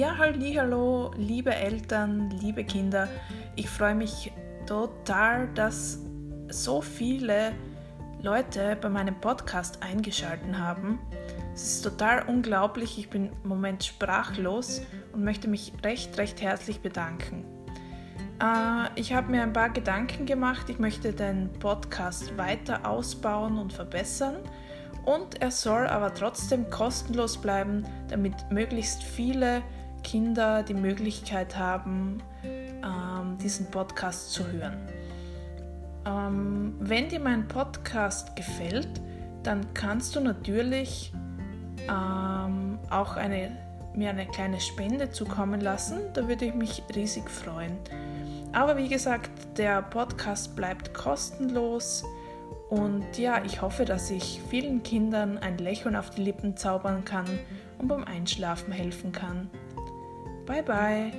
Ja, hallo, liebe Eltern, liebe Kinder. Ich freue mich total, dass so viele Leute bei meinem Podcast eingeschaltet haben. Es ist total unglaublich. Ich bin im Moment sprachlos und möchte mich recht, recht herzlich bedanken. Äh, ich habe mir ein paar Gedanken gemacht. Ich möchte den Podcast weiter ausbauen und verbessern und er soll aber trotzdem kostenlos bleiben, damit möglichst viele Kinder die Möglichkeit haben, ähm, diesen Podcast zu hören. Ähm, wenn dir mein Podcast gefällt, dann kannst du natürlich ähm, auch eine, mir eine kleine Spende zukommen lassen. Da würde ich mich riesig freuen. Aber wie gesagt, der Podcast bleibt kostenlos. Und ja, ich hoffe, dass ich vielen Kindern ein Lächeln auf die Lippen zaubern kann und beim Einschlafen helfen kann. Bye bye!